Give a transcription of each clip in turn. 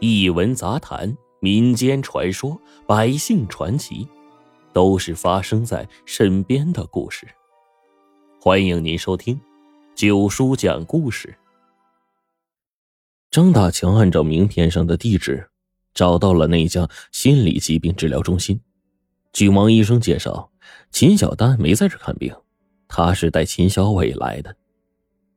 异闻杂谈、民间传说、百姓传奇，都是发生在身边的故事。欢迎您收听九叔讲故事。张大强按照名片上的地址，找到了那家心理疾病治疗中心。据王医生介绍，秦小丹没在这看病，他是带秦小伟来的。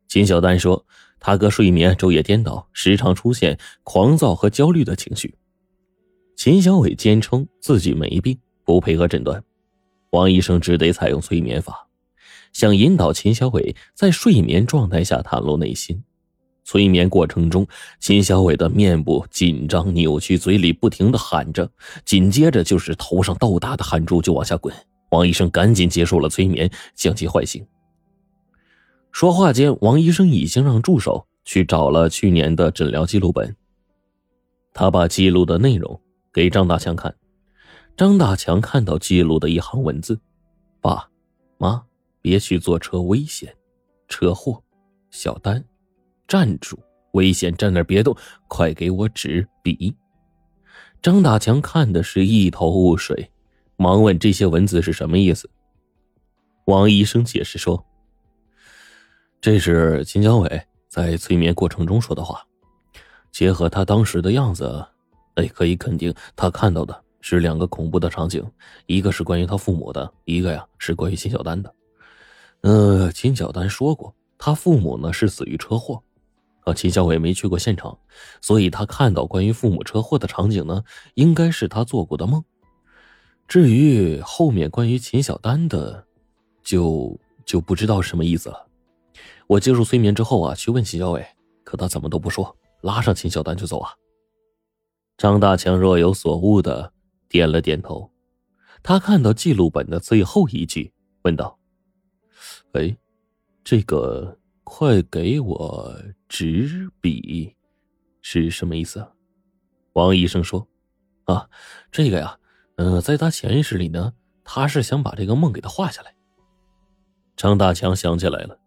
秦小丹说。他哥睡眠昼夜颠倒，时常出现狂躁和焦虑的情绪。秦小伟坚称自己没病，不配合诊断。王医生只得采用催眠法，想引导秦小伟在睡眠状态下袒露内心。催眠过程中，秦小伟的面部紧张扭曲，嘴里不停的喊着，紧接着就是头上豆大的汗珠就往下滚。王医生赶紧结束了催眠，将其唤醒。说话间，王医生已经让助手去找了去年的诊疗记录本。他把记录的内容给张大强看。张大强看到记录的一行文字：“爸，妈，别去坐车，危险，车祸，小丹，站住，危险，站那别动，快给我纸笔。”张大强看的是一头雾水，忙问这些文字是什么意思。王医生解释说。这是秦小伟在催眠过程中说的话，结合他当时的样子，哎，可以肯定他看到的是两个恐怖的场景，一个是关于他父母的，一个呀是关于秦小丹的。呃，秦小丹说过，他父母呢是死于车祸，啊，秦小伟没去过现场，所以他看到关于父母车祸的场景呢，应该是他做过的梦。至于后面关于秦小丹的，就就不知道什么意思了。我接受催眠之后啊，去问秦小伟，可他怎么都不说，拉上秦小丹就走啊。张大强若有所悟的点了点头，他看到记录本的最后一句，问道：“哎，这个快给我纸笔，是什么意思？”王医生说：“啊，这个呀，嗯，在他潜意识里呢，他是想把这个梦给他画下来。”张大强想起来了。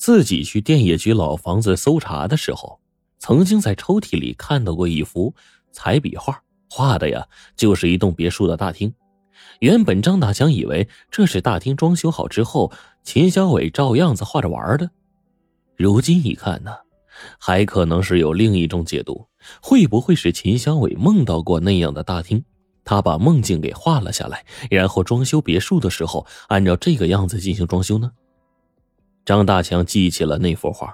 自己去电业局老房子搜查的时候，曾经在抽屉里看到过一幅彩笔画，画的呀就是一栋别墅的大厅。原本张大强以为这是大厅装修好之后，秦小伟照样子画着玩的。如今一看呢，还可能是有另一种解读：会不会是秦小伟梦到过那样的大厅，他把梦境给画了下来，然后装修别墅的时候按照这个样子进行装修呢？张大强记起了那幅画，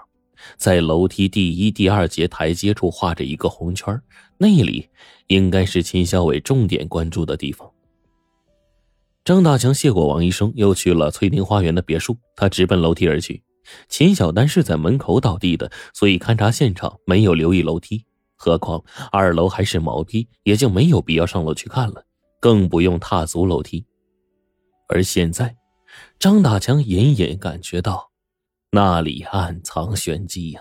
在楼梯第一、第二节台阶处画着一个红圈，那里应该是秦小伟重点关注的地方。张大强谢过王医生，又去了翠宁花园的别墅，他直奔楼梯而去。秦小丹是在门口倒地的，所以勘察现场没有留意楼梯。何况二楼还是毛坯，也就没有必要上楼去看了，更不用踏足楼梯。而现在，张大强隐隐感觉到。那里暗藏玄机呀！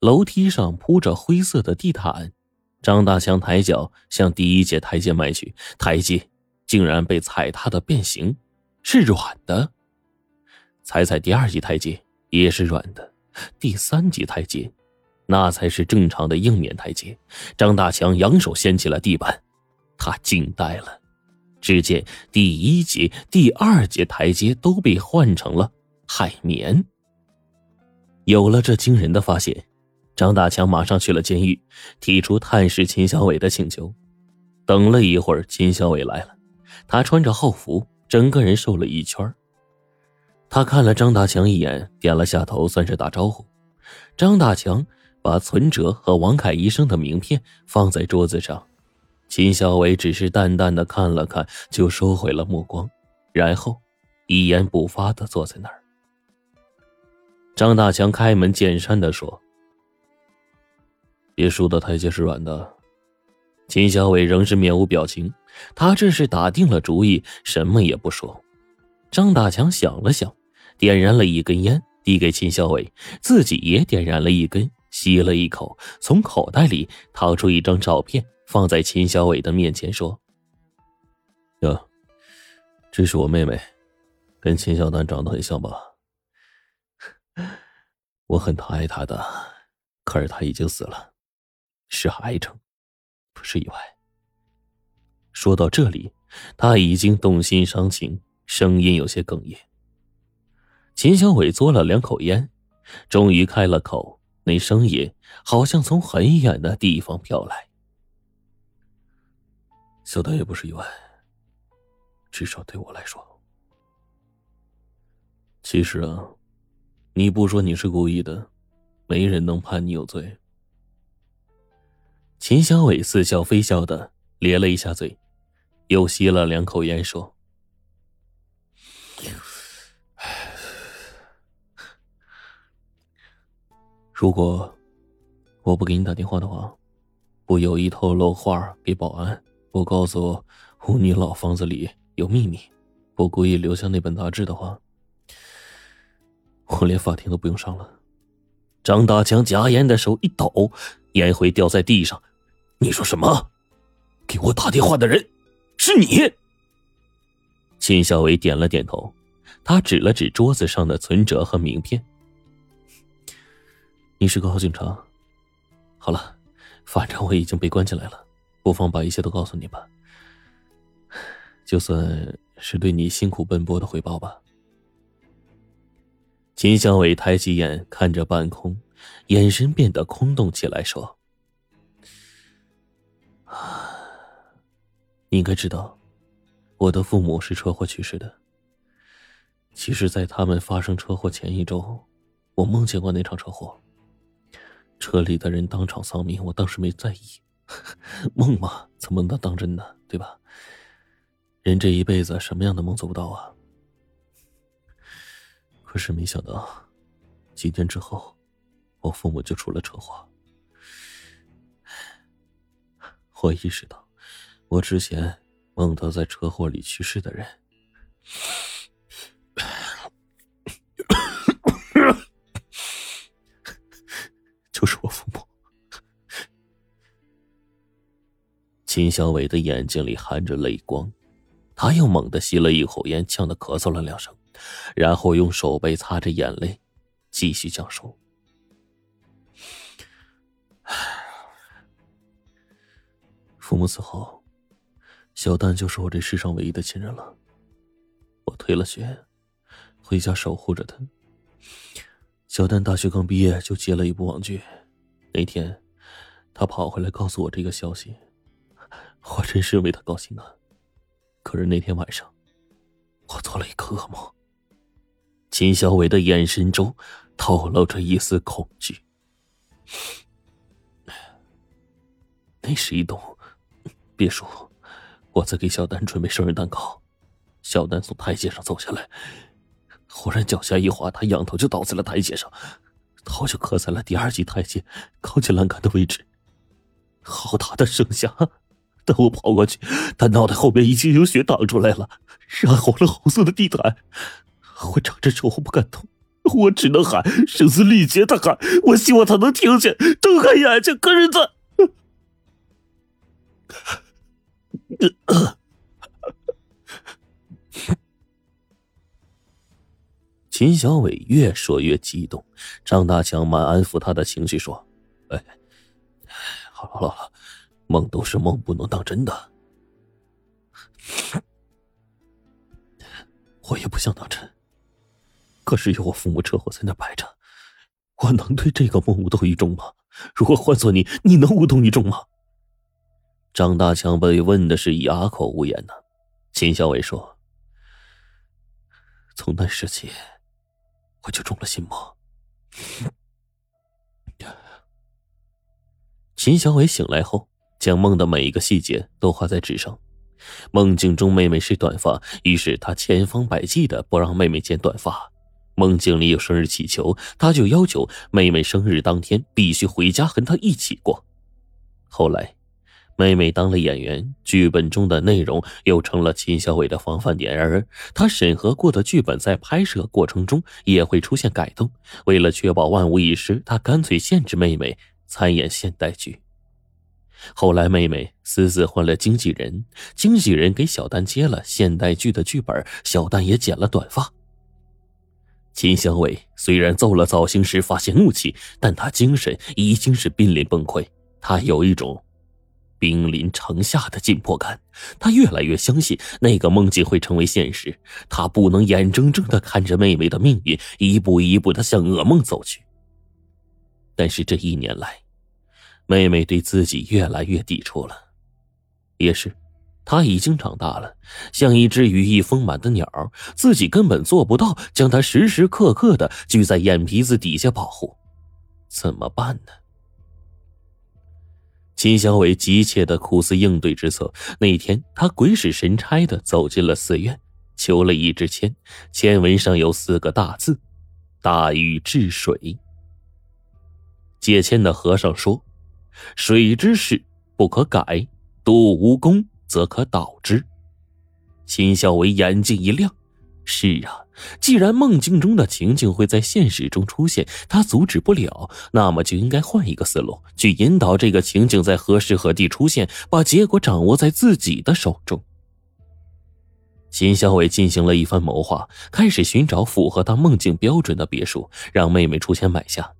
楼梯上铺着灰色的地毯，张大强抬脚向第一节台阶迈去，台阶竟然被踩踏的变形，是软的。踩踩第二级台阶也是软的，第三级台阶那才是正常的硬面台阶。张大强扬手掀起了地板，他惊呆了，只见第一节、第二节台阶都被换成了。海绵。有了这惊人的发现，张大强马上去了监狱，提出探视秦小伟的请求。等了一会儿，秦小伟来了，他穿着号服，整个人瘦了一圈。他看了张大强一眼，点了下头，算是打招呼。张大强把存折和王凯医生的名片放在桌子上，秦小伟只是淡淡的看了看，就收回了目光，然后一言不发的坐在那儿。张大强开门见山的说：“别墅的台阶是软的。”秦小伟仍是面无表情，他这是打定了主意，什么也不说。张大强想了想，点燃了一根烟，递给秦小伟，自己也点燃了一根，吸了一口，从口袋里掏出一张照片，放在秦小伟的面前说：“哟，这是我妹妹，跟秦小丹长得很像吧？”我很疼爱他的，可是他已经死了。是癌症，不是意外。说到这里，他已经动心伤情，声音有些哽咽。秦小伟嘬了两口烟，终于开了口，那声音好像从很远的地方飘来：“小的也不是意外，至少对我来说。其实啊，你不说你是故意的，没人能判你有罪。”秦小伟似笑非笑的咧了一下嘴。又吸了两口烟，说：“如果我不给你打电话的话，不有意透露话给保安，不告诉我你老房子里有秘密，不故意留下那本杂志的话，我连法庭都不用上了。”张大强夹烟的手一抖，烟灰掉在地上。“你说什么？给我打电话的人？”是你，秦小伟点了点头，他指了指桌子上的存折和名片。你是个好警察，好了，反正我已经被关起来了，不妨把一切都告诉你吧，就算是对你辛苦奔波的回报吧。秦小伟抬起眼看着半空，眼神变得空洞起来，说。你应该知道，我的父母是车祸去世的。其实，在他们发生车祸前一周，我梦见过那场车祸，车里的人当场丧命。我当时没在意，梦嘛，怎么能当真呢？对吧？人这一辈子，什么样的梦做不到啊？可是没想到，几天之后，我父母就出了车祸。我意识到。我之前梦到在车祸里去世的人，就是我父母。秦小伟的眼睛里含着泪光，他又猛地吸了一口烟，呛得咳嗽了两声，然后用手背擦着眼泪，继续讲述：父母死后。小丹就是我这世上唯一的亲人了。我退了学，回家守护着他。小丹大学刚毕业就接了一部网剧，那天他跑回来告诉我这个消息，我真是为他高兴啊。可是那天晚上，我做了一个噩梦。秦小伟的眼神中透露着一丝恐惧。那是一栋别墅。我在给小丹准备生日蛋糕，小丹从台阶上走下来，忽然脚下一滑，他仰头就倒在了台阶上，头就磕在了第二级台阶靠近栏杆的位置。好大的声响！等我跑过去，他脑袋后面已经有血淌出来了，染红了红色的地毯。我张着手，我不敢动，我只能喊，声嘶力竭的喊。我希望他能听见，睁开眼睛，可是他。秦小伟越说越激动，张大强满安抚他的情绪说：“哎，好了好了，梦都是梦，不能当真的。我也不想当真，可是有我父母车祸在那摆着，我能对这个梦无动于衷吗？如果换做你，你能无动于衷吗？”张大强被问的是哑口无言呢。秦小伟说：“从那时起，我就中了心魔。”秦小伟醒来后，将梦的每一个细节都画在纸上。梦境中妹妹是短发，于是他千方百计的不让妹妹剪短发。梦境里有生日祈求，他就要求妹妹生日当天必须回家和他一起过。后来。妹妹当了演员，剧本中的内容又成了秦小伟的防范点。然而，他审核过的剧本在拍摄过程中也会出现改动。为了确保万无一失，他干脆限制妹妹参演现代剧。后来，妹妹私自换了经纪人，经纪人给小丹接了现代剧的剧本，小丹也剪了短发。秦小伟虽然揍了造型师，发泄怒气，但他精神已经是濒临崩溃。他有一种兵临城下的紧迫感。他越来越相信那个梦境会成为现实。他不能眼睁睁的看着妹妹的命运一步一步的向噩梦走去。但是这一年来，妹妹对自己越来越抵触了。也是，他已经长大了，像一只羽翼丰满的鸟，自己根本做不到将它时时刻刻的聚在眼皮子底下保护。怎么办呢？秦小伟急切的苦思应对之策。那天，他鬼使神差的走进了寺院，求了一支签，签文上有四个大字：“大禹治水。”解签的和尚说：“水之事不可改，度无功则可导之。”秦小伟眼睛一亮：“是啊，既然梦境中的情境会在现实中出现，他阻止不了，那么就应该换一个思路，去引导这个情景在何时何地出现，把结果掌握在自己的手中。”秦小伟进行了一番谋划，开始寻找符合他梦境标准的别墅，让妹妹出钱买下。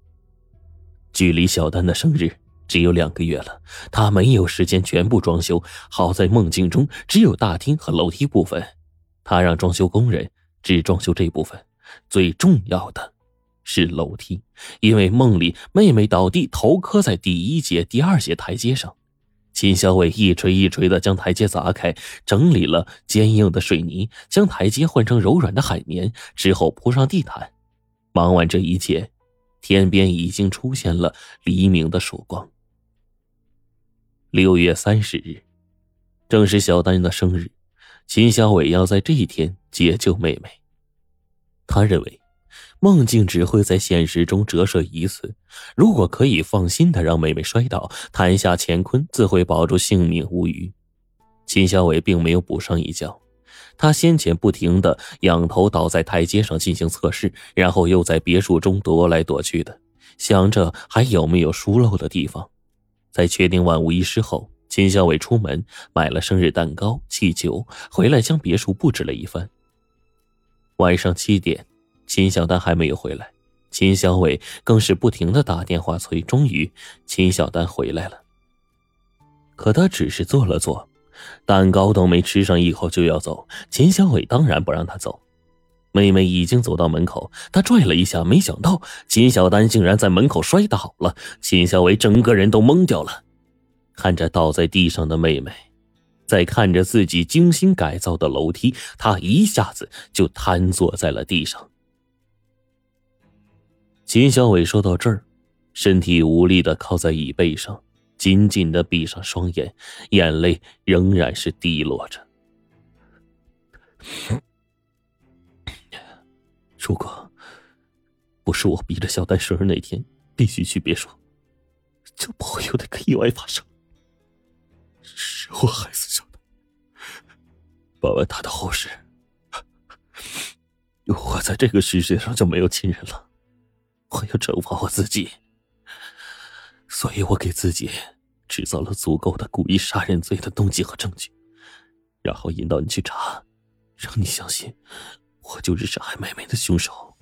距离小丹的生日只有两个月了，他没有时间全部装修。好在梦境中只有大厅和楼梯部分，他让装修工人只装修这部分。最重要的是楼梯，因为梦里妹妹倒地，头磕在第一节、第二节台阶上。秦小伟一锤一锤的将台阶砸开，整理了坚硬的水泥，将台阶换成柔软的海绵，之后铺上地毯。忙完这一切。天边已经出现了黎明的曙光。六月三十日，正是小丹的生日，秦小伟要在这一天解救妹妹。他认为，梦境只会在现实中折射一次，如果可以放心的让妹妹摔倒，弹下乾坤，自会保住性命无虞。秦小伟并没有补上一觉。他先前不停的仰头倒在台阶上进行测试，然后又在别墅中踱来踱去的，想着还有没有疏漏的地方。在确定万无一失后，秦小伟出门买了生日蛋糕、气球，回来将别墅布置了一番。晚上七点，秦小丹还没有回来，秦小伟更是不停的打电话催。终于，秦小丹回来了，可他只是坐了坐。蛋糕都没吃上一口就要走，秦小伟当然不让他走。妹妹已经走到门口，他拽了一下，没想到秦小丹竟然在门口摔倒了。秦小伟整个人都懵掉了，看着倒在地上的妹妹，再看着自己精心改造的楼梯，他一下子就瘫坐在了地上。秦小伟说到这儿，身体无力的靠在椅背上。紧紧的闭上双眼，眼泪仍然是滴落着。如果不是我逼着小丹生日那天必须去别墅，就不会有那个意外发生。是我害死小丹，办完他的后事，我在这个世界上就没有亲人了。我要惩罚我自己。所以我给自己制造了足够的故意杀人罪的动机和证据，然后引导你去查，让你相信我就是杀害妹妹的凶手。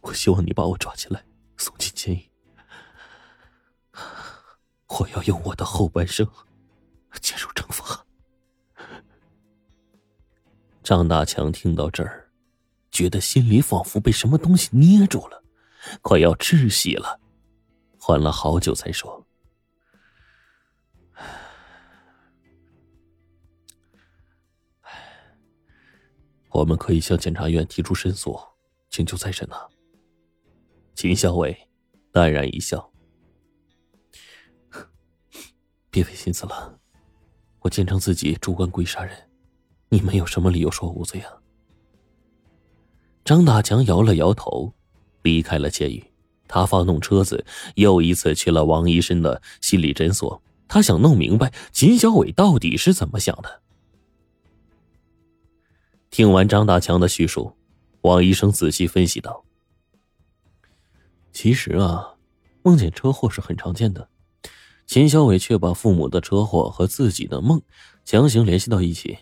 我希望你把我抓起来，送进监狱。我要用我的后半生接受惩罚。张大强听到这儿，觉得心里仿佛被什么东西捏住了。快要窒息了，缓了好久才说：“我们可以向检察院提出申诉，请求再审啊。”秦小伟淡然一笑：“ 别费心思了，我坚称自己主观故意杀人，你们有什么理由说我无罪啊？”张大强摇了摇头。离开了监狱，他发动车子，又一次去了王医生的心理诊所。他想弄明白秦小伟到底是怎么想的。听完张大强的叙述，王医生仔细分析道：“其实啊，梦见车祸是很常见的。秦小伟却把父母的车祸和自己的梦强行联系到一起。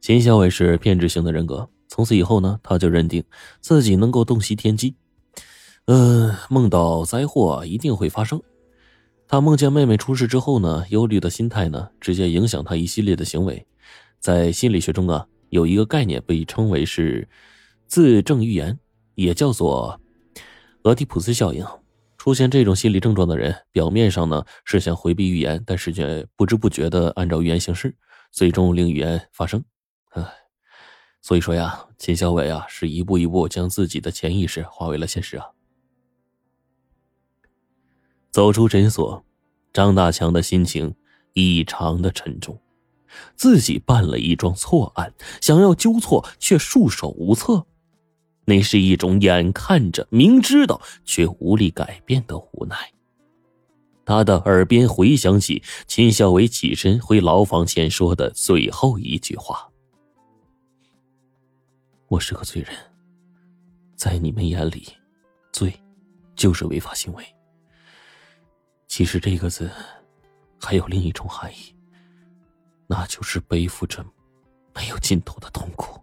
秦小伟是偏执型的人格。”从此以后呢，他就认定自己能够洞悉天机。嗯，梦到灾祸一定会发生。他梦见妹妹出事之后呢，忧虑的心态呢，直接影响他一系列的行为。在心理学中啊，有一个概念被称为是自证预言，也叫做俄狄浦斯效应。出现这种心理症状的人，表面上呢是想回避预言，但是却不知不觉的按照预言行事，最终令预言发生。唉，所以说呀，秦小伟啊是一步一步将自己的潜意识化为了现实啊。走出诊所，张大强的心情异常的沉重，自己办了一桩错案，想要纠错却束手无策。那是一种眼看着、明知道却无力改变的无奈。他的耳边回响起秦小伟起身回牢房前说的最后一句话：“我是个罪人，在你们眼里，罪就是违法行为。其实这个字还有另一种含义，那就是背负着没有尽头的痛苦。”